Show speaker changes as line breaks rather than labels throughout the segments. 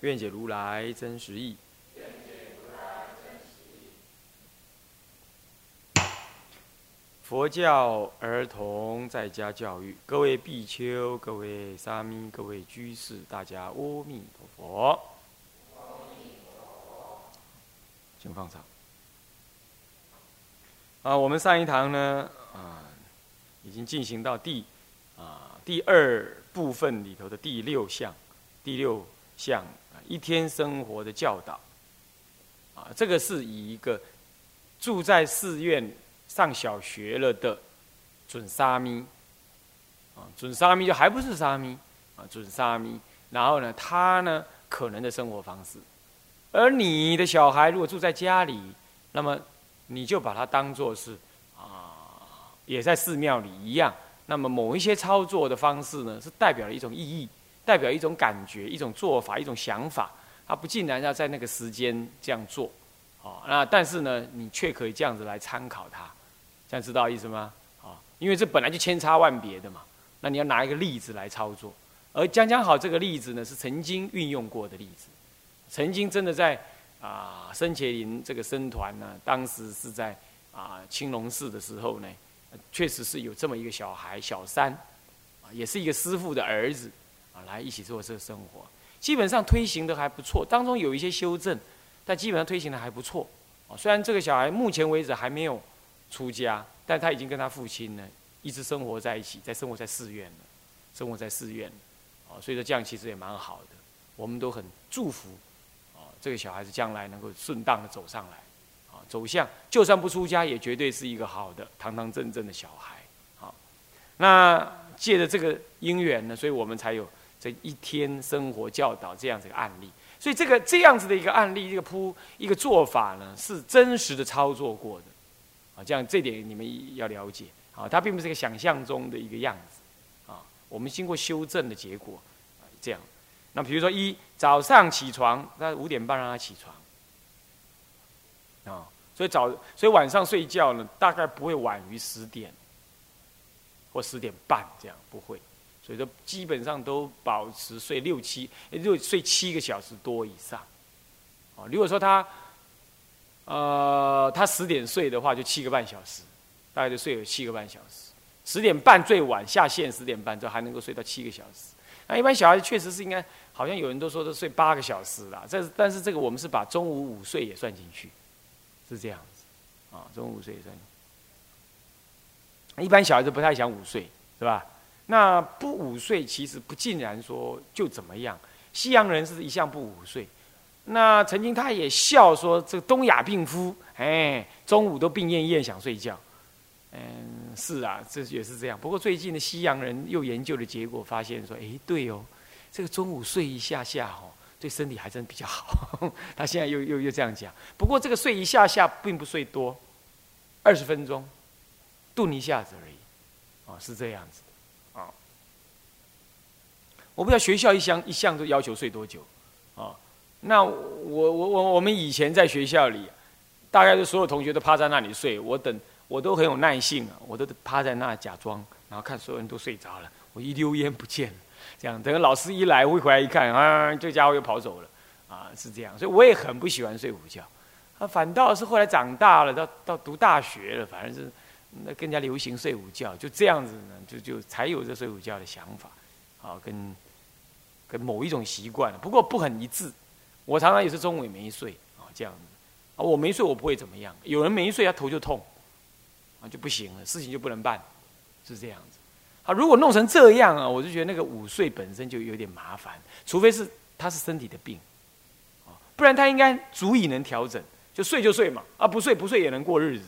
愿解如来真实义。佛教儿童在家教育，各位比丘、各位沙弥、各位居士，大家阿弥陀佛。请放上。啊，我们上一堂呢，啊，已经进行到第啊第二部分里头的第六项，第六像一天生活的教导。啊，这个是以一个住在寺院。上小学了的准沙弥啊，准沙弥就还不是沙弥啊，准沙弥。然后呢，他呢可能的生活方式，而你的小孩如果住在家里，那么你就把它当做是啊，也在寺庙里一样。那么某一些操作的方式呢，是代表了一种意义，代表一种感觉，一种做法，一种想法。他不竟然要在那个时间这样做，啊，那但是呢，你却可以这样子来参考它。这样知道意思吗？啊，因为这本来就千差万别的嘛，那你要拿一个例子来操作，而讲讲好这个例子呢，是曾经运用过的例子，曾经真的在啊，生茄林这个僧团呢，当时是在啊青龙寺的时候呢，确实是有这么一个小孩小三，啊，也是一个师傅的儿子，来一起做这个生活，基本上推行的还不错，当中有一些修正，但基本上推行的还不错，啊，虽然这个小孩目前为止还没有。出家，但他已经跟他父亲呢一直生活在一起，在生活在寺院了，生活在寺院，哦，所以说这样其实也蛮好的，我们都很祝福，哦，这个小孩子将来能够顺当的走上来，啊，走向就算不出家，也绝对是一个好的堂堂正正的小孩，那借着这个因缘呢，所以我们才有这一天生活教导这样子一个案例，所以这个这样子的一个案例，一个铺一个做法呢，是真实的操作过的。啊，这样这点你们要了解啊，它并不是一个想象中的一个样子啊。我们经过修正的结果啊，这样。那比如说，一早上起床，那五点半让他起床啊，所以早，所以晚上睡觉呢，大概不会晚于十点或十点半这样，不会。所以说，基本上都保持睡六七，六睡七个小时多以上啊。如果说他。呃，他十点睡的话，就七个半小时，大概就睡了七个半小时。十点半最晚下线，十点半之后还能够睡到七个小时。那一般小孩确实是应该，好像有人都说都睡八个小时啦。这但是这个我们是把中午午睡也算进去，是这样子啊，中午午睡也算。一般小孩子不太想午睡，是吧？那不午睡其实不尽然说就怎么样。西洋人是一向不午睡。那曾经他也笑说：“这个东亚病夫，哎，中午都病恹恹想睡觉。”嗯，是啊，这也是这样。不过最近的西洋人又研究的结果发现说：“哎，对哦，这个中午睡一下下哦，对身体还真比较好。”他现在又又又这样讲。不过这个睡一下下并不睡多，二十分钟，顿一下子而已。啊，是这样子。我不知道学校一向一向都要求睡多久啊。那我我我我们以前在学校里，大概是所有同学都趴在那里睡，我等我都很有耐性啊，我都趴在那假装，然后看所有人都睡着了，我一溜烟不见了，这样等老师一来，我回来一看啊，这家伙又跑走了，啊是这样，所以我也很不喜欢睡午觉，啊反倒是后来长大了，到 到读大学了，反正是那更加流行睡午觉，就这样子呢，就就才有这睡午觉的想法，啊跟跟某一种习惯，不过不很一致。我常常也是中午也没睡啊，这样子啊，我没睡我不会怎么样。有人没睡他头就痛啊，就不行了，事情就不能办，是这样子。啊，如果弄成这样啊，我就觉得那个午睡本身就有点麻烦，除非是他是身体的病啊，不然他应该足以能调整，就睡就睡嘛，啊不睡不睡也能过日子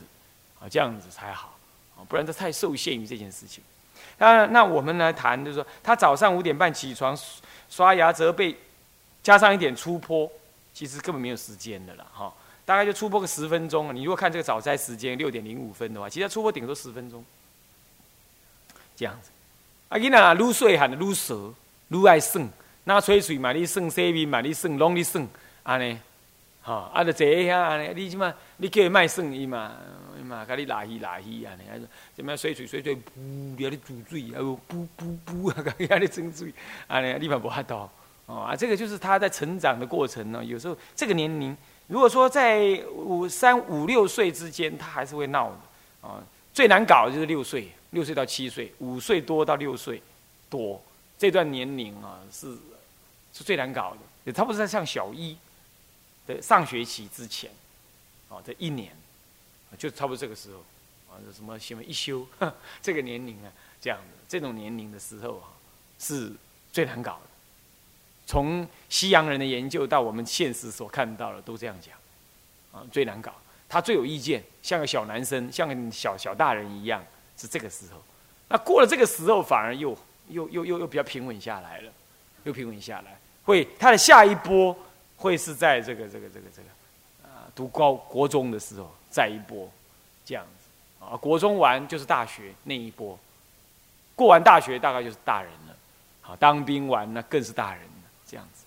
啊，这样子才好啊，不然他太受限于这件事情。那那我们来谈，就是说他早上五点半起床，刷牙折被，加上一点出坡，其实根本没有时间的了哈。大概就出坡个十分钟。你如果看这个早斋时间六点零五分的话，其实出坡顶多十分钟，这样子。啊，囡仔愈细汉愈傻，愈爱算，那吹水嘛，你算洗面嘛，你算拢你算，安尼，哈，啊，就坐遐安尼，你即嘛，你叫伊卖算伊嘛，伊嘛，甲你拉稀拉稀安尼，啊，怎么水水水水，噗，你煮水，啊，噗噗噗，啊，甲你蒸水，安尼，你嘛无法度，哦，啊，这个就是他在成长的过程呢。有时候这个年龄，如果说在五三五六岁之间，他还是会闹的，啊，最难搞的就是六岁。六岁到七岁，五岁多到六岁多，这段年龄啊是是最难搞的。也差不多在上小一的上学期之前，哦，这一年就差不多这个时候啊，什么什么一休，这个年龄啊，这样的这种年龄的时候啊，是最难搞的。从西洋人的研究到我们现实所看到的，都这样讲啊，最难搞。他最有意见，像个小男生，像个小小大人一样。是这个时候，那过了这个时候，反而又又又又又比较平稳下来了，又平稳下来。会他的下一波会是在这个这个这个这个啊读高国中的时候再一波这样子啊，国中完就是大学那一波，过完大学大概就是大人了，好当兵完那更是大人了这样子。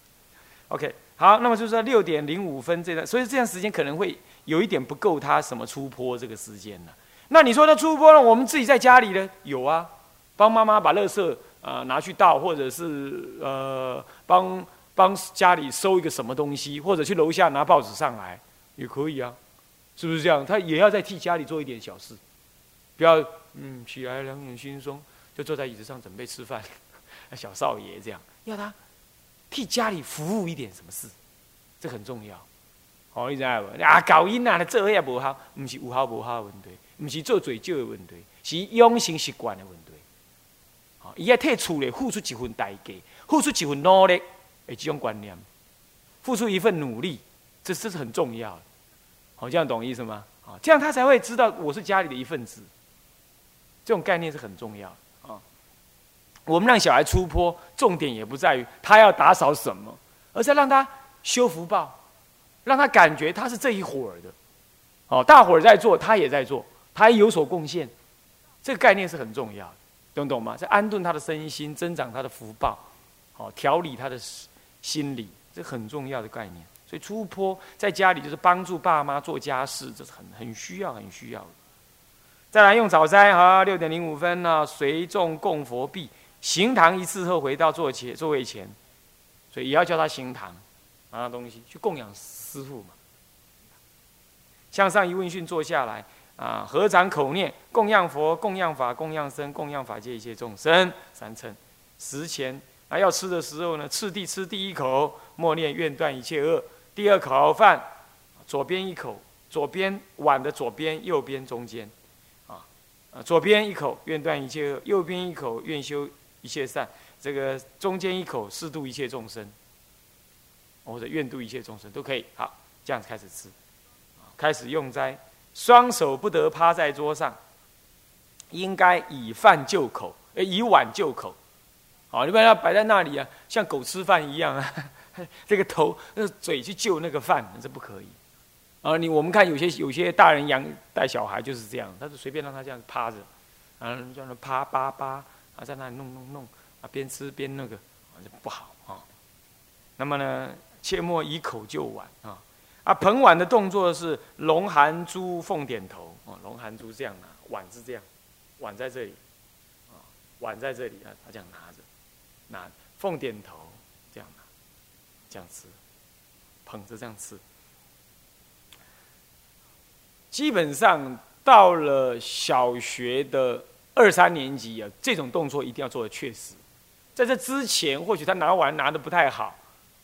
OK，好，那么就是说六点零五分这段，所以这段时间可能会有一点不够他什么出坡这个时间了。那你说他出坡了，我们自己在家里呢？有啊，帮妈妈把垃圾啊拿去倒，或者是呃帮帮家里收一个什么东西，或者去楼下拿报纸上来，也可以啊，是不是这样？他也要在替家里做一点小事，不要嗯起来两眼惺忪就坐在椅子上准备吃饭，小少爷这样，要他替家里服务一点什么事，这很重要。好，你知道不？啊，搞音啊，做也无好，不是有好无好的问题。不是做嘴少的问题，是养成习惯的问题。好，伊要替厝里付出一份代价，付出一份努力，诶，这种观念，付出一份努力，这这是很重要的。好，这样懂意思吗？啊，这样他才会知道我是家里的一份子。这种概念是很重要的啊。我们让小孩出坡，重点也不在于他要打扫什么，而是让他修福报，让他感觉他是这一伙儿的。哦，大伙儿在做，他也在做。他有所贡献，这个概念是很重要的，懂懂吗？在安顿他的身心，增长他的福报，好调理他的心理，这很重要的概念。所以出坡在家里就是帮助爸妈做家事，这是很很需要、很需要的。再来用早斋哈，六点零五分呢，随众供佛币，行堂一次后回到座前座位前，所以也要叫他行堂，拿东西去供养师傅嘛。向上一问讯，坐下来。啊！合掌口念，供养佛，供养法，供养僧，供养法界一切众生。三称，十前啊，要吃的时候呢，次第吃第一口，默念愿断一切恶。第二口饭，左边一口，左边碗的左边，右边中间，啊啊，左边一口愿断一切恶，右边一口愿修一切善。这个中间一口适度一切众生，或者愿度一切众生都可以。好，这样子开始吃，开始用斋。双手不得趴在桌上，应该以饭就口，呃，以碗就口。啊，你不要摆在那里啊，像狗吃饭一样啊，这个头、那个嘴去救那个饭，这不可以。啊，你我们看有些有些大人养带小孩就是这样，他是随便让他这样趴着，啊，叫他趴趴趴，啊，在那里弄弄弄，啊，边吃边那个，啊，就不好啊。那么呢，切莫以口就碗啊。啊，捧碗的动作是龙含珠凤点头哦，龙含珠这样拿，碗是这样，碗在这里，啊，碗在这里啊，他这样拿着，拿凤点头这样拿，这样吃，捧着这样吃。基本上到了小学的二三年级啊，这种动作一定要做的确实，在这之前或许他拿碗拿的不太好。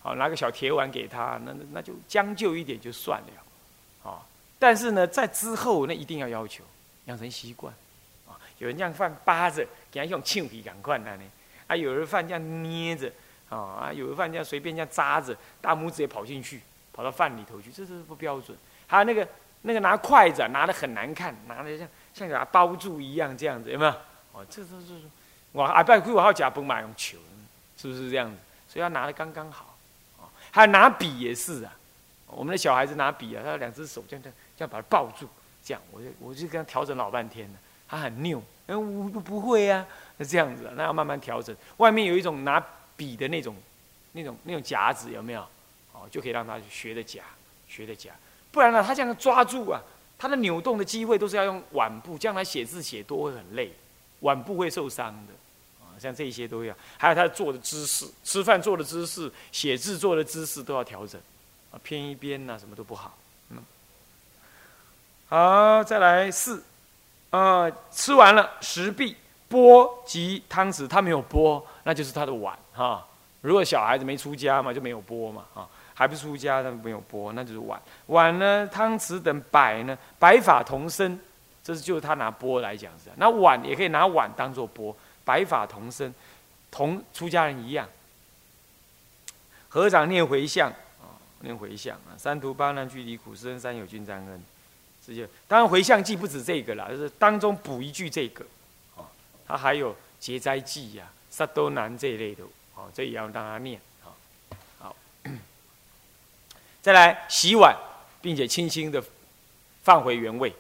好，拿个小铁碗给他，那那就将就一点就算了，啊！但是呢，在之后那一定要要求养成习惯，啊！有人这样放扒着，给他用庆皮赶快呢，啊！有人饭这样捏着，啊啊！有人饭这样随便这样扎着，大拇指也跑进去，跑到饭里头去，这是不标准。还有那个那个拿筷子拿的很难看，拿的像像把它包住一样这样子，有没有？哦，这这这我啊拜亏我好假崩马用球，是不是这样子？所以要拿的刚刚好，啊，还有拿笔也是啊。我们的小孩子拿笔啊，他两只手这样这样这样把它抱住，这样我就我就跟他调整老半天了，他很拗，嗯，我不会啊，那这样子，那要慢慢调整。外面有一种拿笔的那种那种那种夹子，有没有？哦，就可以让他学的夹，学的夹。不然呢，他这样抓住啊，他的扭动的机会都是要用腕部，将来写字写多会很累，腕部会受伤的。像这些都要，还有他坐的姿势，吃饭坐的姿势，写字坐的姿势都要调整，啊，偏一边呐，什么都不好。嗯，好，再来四，啊，吃完了食毕，钵及汤匙，他没有钵，那就是他的碗哈。如果小孩子没出家嘛，就没有钵嘛，啊，还不出家，他没有钵，那就是碗。碗呢，汤匙等摆呢，白法同身，这是就是他拿钵来讲是，那碗也可以拿碗当做钵。白发同生，同出家人一样。合掌念回向啊，念回向啊，三途八难俱离苦，世恩三有君沾恩。这就当然回向记不止这个了，就是当中补一句这个啊，他还有结灾记呀、萨多难这一类的啊，这也要让他念啊。好，再来洗碗，并且轻轻的放回原位。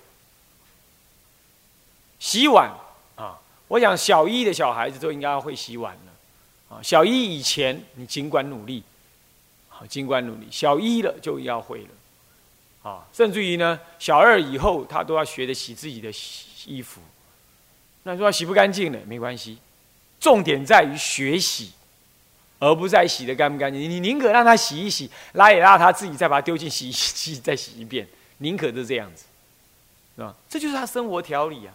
洗碗啊。我想小一的小孩子都应该会洗碗了，啊，小一以前你尽管努力，好，尽管努力，小一了就要会了，啊，甚至于呢，小二以后他都要学着洗自己的衣服。那说洗不干净呢没关系，重点在于学习，而不在洗的干不干净。你宁可让他洗一洗，拉也拉他自己再把它丢进洗衣 机再洗一遍，宁可是这样子，是吧？这就是他生活调理啊。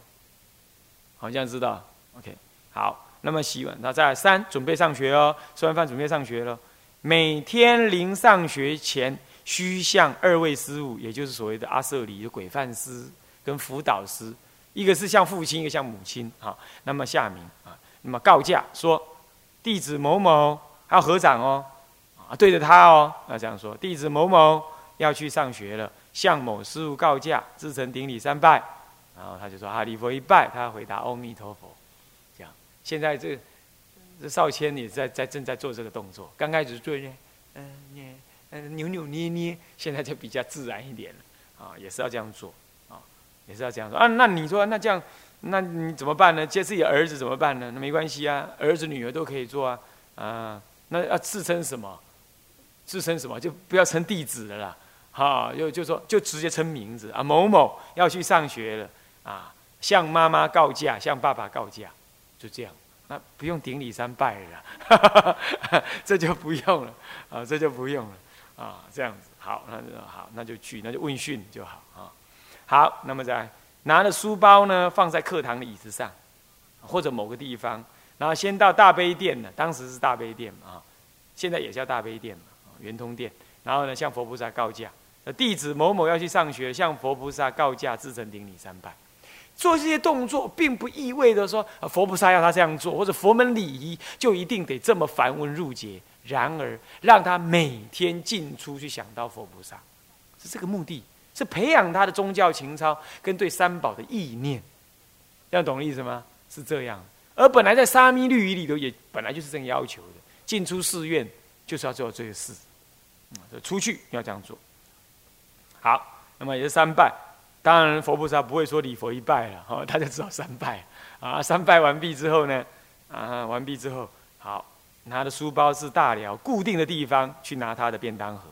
好像知道，OK，好，那么洗碗，那再来三，准备上学哦，吃完饭准备上学了。每天临上学前，需向二位师傅，也就是所谓的阿舍里的鬼犯师跟辅导师，一个是像父亲，一个像母亲，啊，那么下明啊，那么告假说，弟子某某还要合掌哦，啊，对着他哦，要这样说，弟子某某要去上学了，向某师傅告假，自诚顶礼三拜。然后他就说：“阿弥佛一拜，他回答阿弥陀佛。”这样，现在这这少谦也在在正在做这个动作。刚开始做呢，嗯，捏，扭扭捏捏，现在就比较自然一点了。啊，也是要这样做，啊，也是要这样做。啊，那你说那这样，那你怎么办呢？接自己儿子怎么办呢？那没关系啊，儿子女儿都可以做啊。啊，那要自称什么？自称什么？就不要称弟子的啦。哈，就就说就直接称名字啊，某某要去上学了。啊，向妈妈告假，向爸爸告假，就这样，那不用顶礼三拜了，这就不用了，啊，这就不用了，啊，这样子，好，那就好，那就去，那就问讯就好啊。好，那么再拿着书包呢，放在课堂的椅子上，或者某个地方，然后先到大悲殿呢，当时是大悲殿嘛，啊，现在也叫大悲殿嘛，圆通殿，然后呢，向佛菩萨告假，弟子某某要去上学，向佛菩萨告假，自诚顶礼三拜。做这些动作，并不意味着说佛菩萨要他这样做，或者佛门礼仪就一定得这么繁文缛节。然而，让他每天进出去想到佛菩萨，是这个目的，是培养他的宗教情操跟对三宝的意念。这样懂意思吗？是这样。而本来在沙弥律仪里头，也本来就是这样要求的：进出寺院就是要做这个事。嗯，出去要这样做。好，那么也是三拜。当然，佛菩萨不会说礼佛一拜了，哦，大家知道三拜啊。三拜完毕之后呢，啊，完毕之后，好，拿的书包是大寮固定的地方去拿他的便当盒，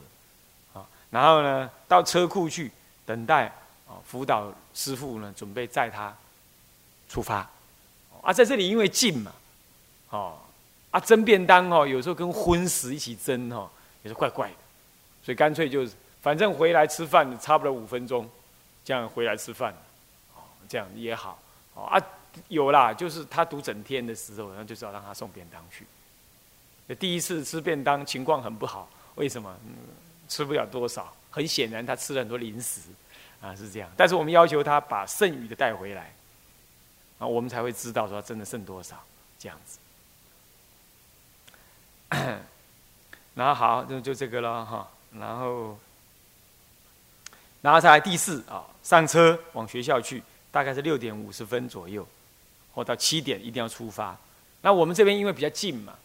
啊，然后呢，到车库去等待啊，辅导师傅呢准备载他出发。啊，在这里因为近嘛，哦，啊，蒸便当哦，有时候跟荤食一起蒸哦，也是怪怪的，所以干脆就是，反正回来吃饭差不多五分钟。这样回来吃饭，哦，这样也好，哦啊，有啦，就是他读整天的时候，然后就是要让他送便当去。第一次吃便当情况很不好，为什么？吃不了多少，很显然他吃了很多零食，啊，是这样。但是我们要求他把剩余的带回来，啊，我们才会知道说真的剩多少，这样子。然后好，就就这个了哈，然后。然后再来第四啊，上车往学校去，大概是六点五十分左右，或到七点一定要出发。那我们这边因为比较近嘛，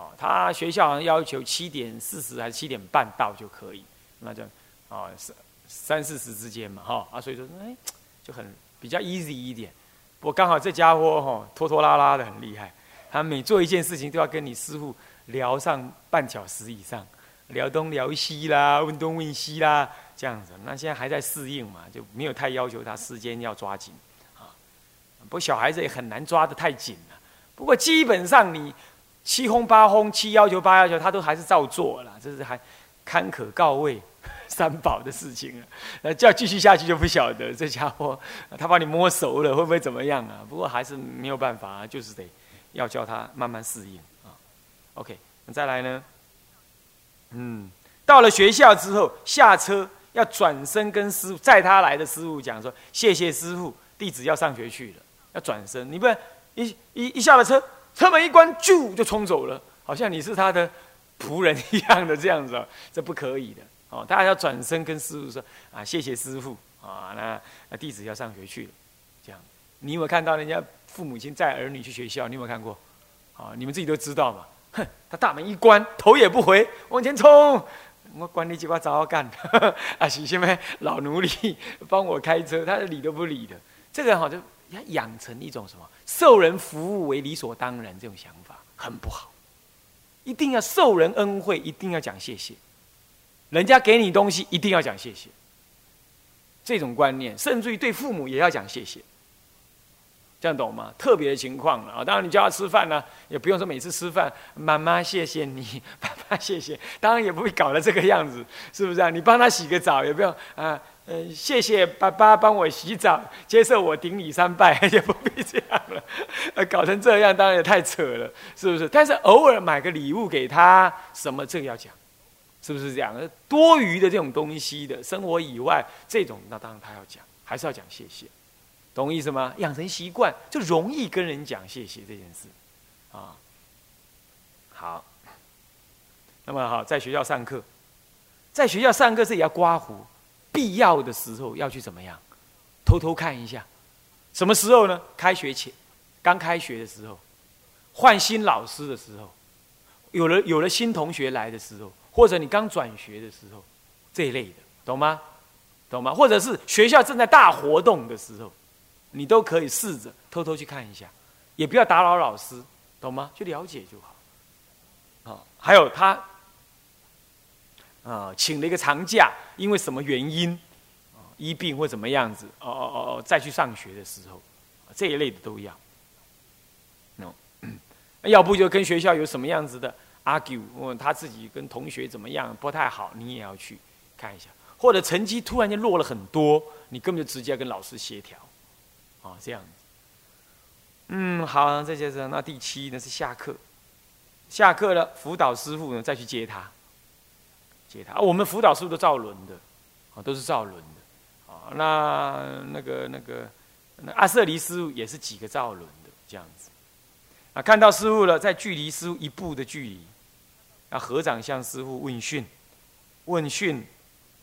哦，他学校好像要求七点四十还是七点半到就可以，那就哦三三四十之间嘛，哈啊，所以说哎就很比较 easy 一点。不过刚好这家伙哈拖拖拉拉的很厉害，他每做一件事情都要跟你师傅聊上半小时以上，聊东聊西啦，问东问西啦，这样子。那现在还在适应嘛，就没有太要求他时间要抓紧啊。不过小孩子也很难抓得太紧了。不过基本上你七轰八轰七要求八要求，他都还是照做了，这是还堪可告慰 三宝的事情了。那叫继续下去就不晓得这家伙他把你摸熟了会不会怎么样啊？不过还是没有办法，就是得要叫他慢慢适应啊。OK，那再来呢？嗯，到了学校之后下车要转身跟师傅载他来的师傅讲说：“谢谢师傅，弟子要上学去了。”要转身，你不然。一一一下了车，车门一关，啾就冲走了，好像你是他的仆人一样的这样子，这不可以的哦。大家要转身跟师傅说啊，谢谢师傅啊，那那弟子要上学去了，这样。你有没有看到人家父母亲载儿女去学校？你有没有看过？啊，你们自己都知道嘛。哼，他大门一关，头也不回往前冲，我管你几把糟干，啊，是什么老奴隶帮我开车，他理都不理的。这个人好像。你要养成一种什么受人服务为理所当然这种想法很不好，一定要受人恩惠，一定要讲谢谢，人家给你东西一定要讲谢谢，这种观念，甚至于对父母也要讲谢谢，这样懂吗？特别的情况了啊！当然你叫他吃饭呢，也不用说每次吃饭，妈妈谢谢你，爸爸谢谢，当然也不会搞得这个样子，是不是啊？你帮他洗个澡也不用啊。嗯，谢谢爸爸帮我洗澡，接受我顶礼三拜，也不必这样了。呃，搞成这样当然也太扯了，是不是？但是偶尔买个礼物给他，什么这个要讲，是不是这样？多余的这种东西的生活以外，这种那当然他要讲，还是要讲谢谢，懂意思吗？养成习惯就容易跟人讲谢谢这件事啊。好，那么好，在学校上课，在学校上课是也要刮胡。必要的时候要去怎么样？偷偷看一下，什么时候呢？开学前，刚开学的时候，换新老师的时候，有了有了新同学来的时候，或者你刚转学的时候，这一类的，懂吗？懂吗？或者是学校正在大活动的时候，你都可以试着偷偷去看一下，也不要打扰老师，懂吗？去了解就好。好，还有他。啊，请了一个长假，因为什么原因？啊，医病或怎么样子？哦哦哦哦，再去上学的时候，这一类的都要。那，要不就跟学校有什么样子的 argue，问他自己跟同学怎么样不太好，你也要去看一下。或者成绩突然间落了很多，你根本就直接跟老师协调，啊，这样。嗯，好，这就是那第七呢是下课，下课了，辅导师傅呢再去接他。接他，我们辅导是不是都照轮的？啊，都是照轮的。啊，那那个那个那阿瑟离师傅也是几个照轮的这样子。啊，看到师傅了，在距离师傅一步的距离，啊合掌向师傅问讯，问讯，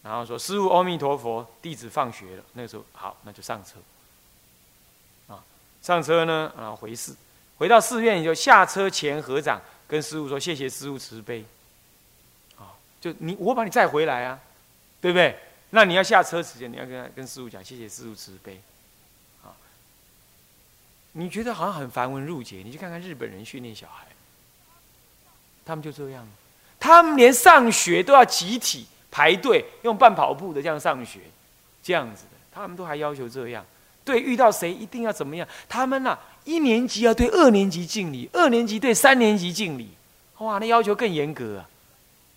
然后说：“师傅，阿弥陀佛，弟子放学了。”那个时候，好，那就上车。啊，上车呢，然后回寺，回到寺院，就下车前合掌，跟师傅说：“谢谢师傅慈悲。”你，我把你载回来啊，对不对？那你要下车时间，你要跟跟师傅讲，谢谢师傅慈悲，啊。你觉得好像很繁文缛节，你去看看日本人训练小孩，他们就这样，他们连上学都要集体排队，用半跑步的这样上学，这样子的，他们都还要求这样。对，遇到谁一定要怎么样？他们呐，一年级要对二年级敬礼，二年级对三年级敬礼，哇，那要求更严格啊。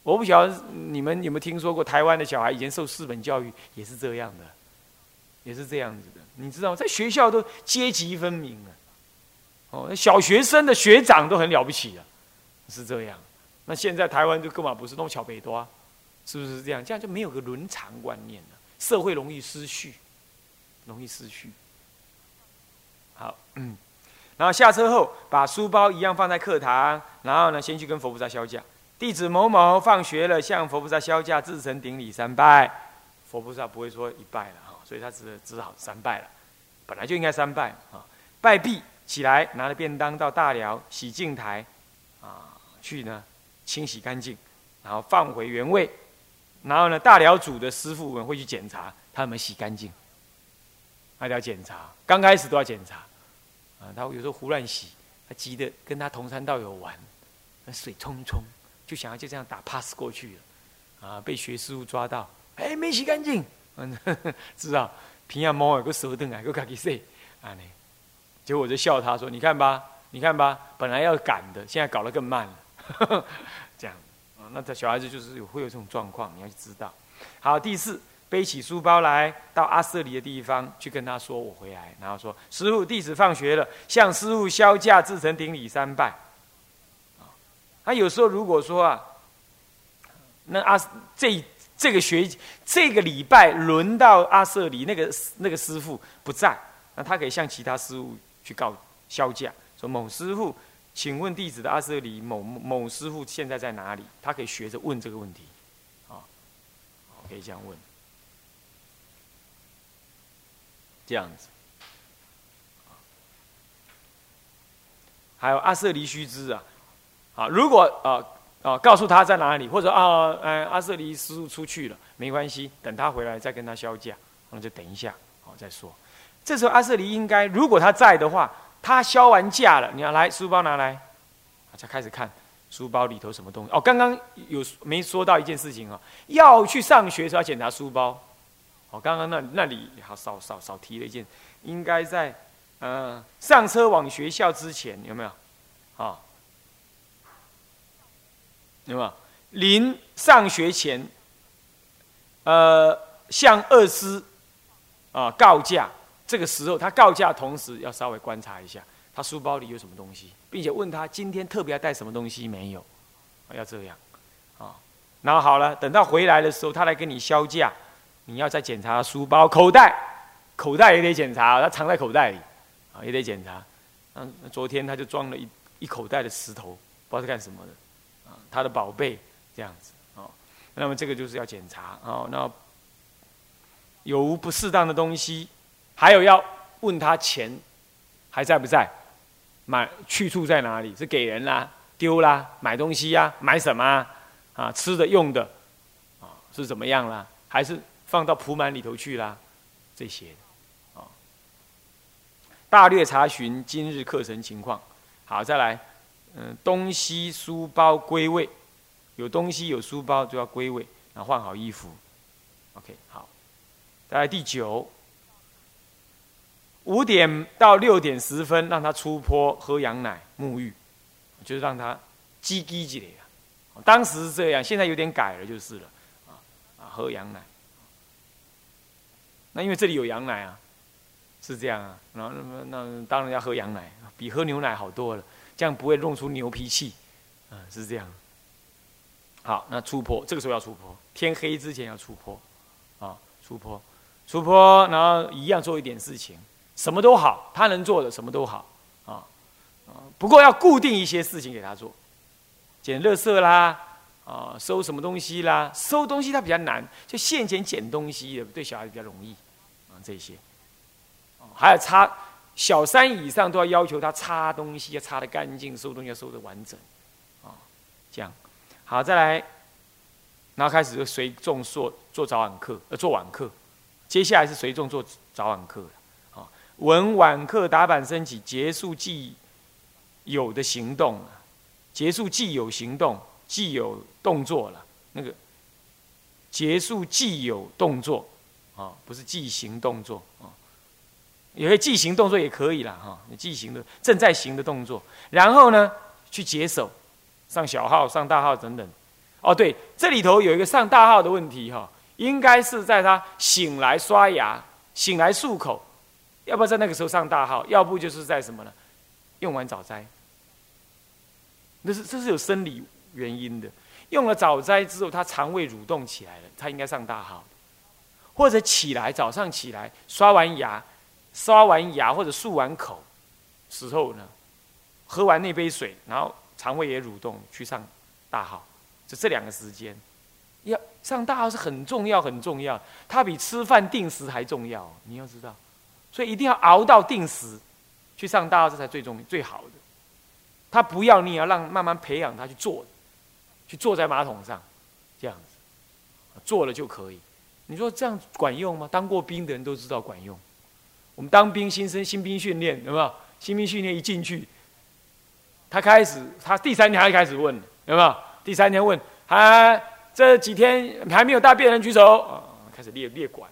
我不晓得你们有没有听说过台湾的小孩以前受四本教育也是这样的，也是这样子的。你知道在学校都阶级分明啊，哦，小学生的学长都很了不起啊，是这样。那现在台湾就根本不是弄小北多，是不是这样？这样就没有个伦常观念了，社会容易失序，容易失序。好，嗯，然后下车后把书包一样放在课堂，然后呢，先去跟佛菩萨消驾。弟子某某放学了，向佛菩萨消驾，自诚顶礼三拜。佛菩萨不会说一拜了哈，所以他只只好三拜了。本来就应该三拜啊。拜毕，起来拿着便当到大寮洗净台，啊，去呢清洗干净，然后放回原位，然后呢大寮主的师傅们会去检查他们洗干净，还要检查，刚开始都要检查，啊，他有时候胡乱洗，他急得跟他同山道友玩，那水冲冲，就想要就这样打 pass 过去了，啊，被学师傅抓到，哎，没洗干净，嗯，知道。平阳猫有个舌凳啊，个卡其塞，啊呢，结果我就笑他说：“你看吧，你看吧，本来要赶的，现在搞得更慢了。”这样啊，那这小孩子就是有会有这种状况，你要知道。好，第四，背起书包来到阿瑟里的地方去跟他说：“我回来。”然后说：“师傅，弟子放学了，向师傅销假，自成顶礼三拜。”他有时候如果说啊，那阿这。这个学这个礼拜轮到阿瑟里那个那个师傅不在，那他可以向其他师傅去告销假，说某师傅，请问弟子的阿瑟里某某师傅现在在哪里？他可以学着问这个问题，啊，可以这样问，这样子，还有阿瑟离须知啊，啊，如果啊。啊，告诉他在哪里，或者啊，呃，阿瑟离师傅出去了，没关系，等他回来再跟他销价，那就等一下，好再说。这时候阿瑟离应该，如果他在的话，他销完价了，你要来书包拿来，才开始看书包里头什么东西。哦，刚刚有没说到一件事情啊？要去上学时候要检查书包。哦，刚刚那那里好少少少提了一件，应该在呃上车往学校之前有没有？啊？对吧？临上学前，呃，向二师啊告假。这个时候，他告假同时要稍微观察一下他书包里有什么东西，并且问他今天特别要带什么东西没有？要这样啊。然后好了，等到回来的时候，他来跟你销假，你要再检查书包口袋，口袋也得检查，他藏在口袋里啊，也得检查。嗯，昨天他就装了一一口袋的石头，不知道是干什么的。他的宝贝这样子哦，那么这个就是要检查哦。那有无不适当的东西？还有要问他钱还在不在？买去处在哪里？是给人啦、丢啦、买东西呀？买什么啊？吃的、用的啊？是怎么样啦？还是放到铺满里头去啦？这些啊，大略查询今日课程情况。好，再来。嗯，东西书包归位，有东西有书包就要归位，然后换好衣服。OK，好。再来第九，五点到六点十分让他出坡喝羊奶沐浴，就是让他积积起来。当时是这样，现在有点改了就是了。啊啊，喝羊奶。那因为这里有羊奶啊，是这样啊。然后那么那当然要喝羊奶，比喝牛奶好多了。这样不会弄出牛脾气，啊，是这样。好，那出坡，这个时候要出坡，天黑之前要出坡，啊，出坡，出坡，然后一样做一点事情，什么都好，他能做的什么都好，啊，啊，不过要固定一些事情给他做，捡垃圾啦，啊，收什么东西啦，收东西他比较难，就现钱捡东西的对小孩比较容易，啊，这些，还有擦。小三以上都要要求他擦东西要擦得干净，收东西要收得完整，啊，这样好再来，然后开始就随众做做早晚课，呃，做晚课，接下来是随众做早晚课啊，文晚课打板升起，结束既有的行动，结束既有行动，既有动作了，那个结束既有动作，啊，不是既行动作啊。也会记行动作也可以了哈，你即行的正在行的动作，然后呢去解手，上小号、上大号等等。哦，对，这里头有一个上大号的问题哈，应该是在他醒来刷牙、醒来漱口，要不要在那个时候上大号？要不就是在什么呢？用完早斋，那是这是有生理原因的。用了早斋之后，他肠胃蠕动起来了，他应该上大号，或者起来早上起来刷完牙。刷完牙或者漱完口时候呢，喝完那杯水，然后肠胃也蠕动去上大号，就这两个时间，要上大号是很重要很重要，它比吃饭定时还重要，你要知道，所以一定要熬到定时去上大号这才最重最好的。他不要你，要让慢慢培养他去坐，去坐在马桶上，这样子，坐了就可以。你说这样管用吗？当过兵的人都知道管用。我们当兵新生新兵训练有没有？新兵训练一进去，他开始，他第三天他就开始问，有没有？第三天问，还这几天还没有大便的人举手，啊，开始列列管。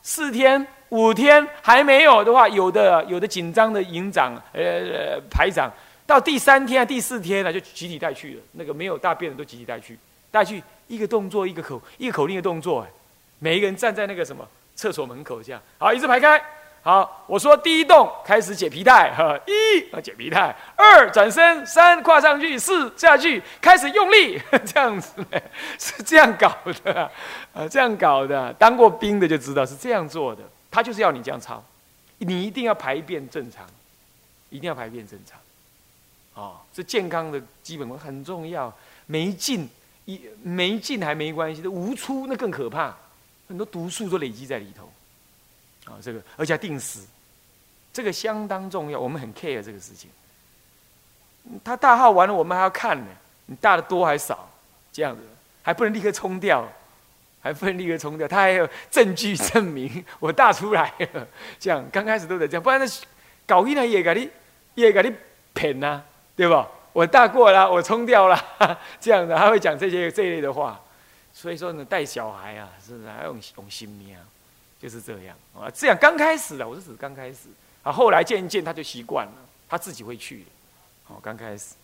四天五天还没有的话，有的有的紧张的营长呃呃排长。到第三天、第四天了，就集体带去了。那个没有大便的都集体带去，带去一个动作一个口一个口令的动作，哎，每一个人站在那个什么厕所门口这样，好，一字排开。好，我说第一动开始解皮带，哈，一啊解皮带，二转身，三跨上去，四下去，开始用力，这样子，是这样搞的，啊，这样搞的。当过兵的就知道是这样做的，他就是要你这样操，你一定要排便正常，一定要排便正常。哦，这健康的基本功很重要。没进一没进还没关系，无出那更可怕，很多毒素都累积在里头。啊，这个而且定时，这个相当重要，我们很 care 这个事情。他大号完了，我们还要看呢，你大的多还少，这样子还不能立刻冲掉，还不能立刻冲掉，他还有证据证明我大出来了。这样刚开始都得这样，不然那搞一呢也给你也给你骗呐。对吧？我大过了，我冲掉了，这样的他会讲这些这一类的话。所以说呢，带小孩啊，是不是还用用心命啊？就是这样啊。这样刚开始的，我是指刚开始啊，后来渐渐他就习惯了，他自己会去。哦，刚开始。